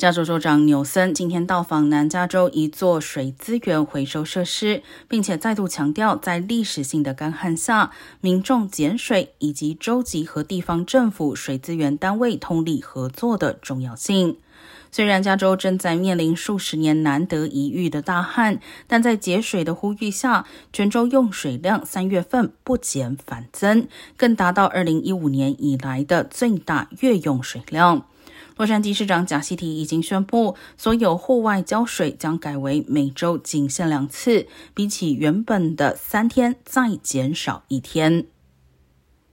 加州州长纽森今天到访南加州一座水资源回收设施，并且再度强调，在历史性的干旱下，民众减水以及州级和地方政府水资源单位通力合作的重要性。虽然加州正在面临数十年难得一遇的大旱，但在节水的呼吁下，全州用水量三月份不减反增，更达到二零一五年以来的最大月用水量。洛杉矶市长贾西提已经宣布，所有户外浇水将改为每周仅限两次，比起原本的三天再减少一天。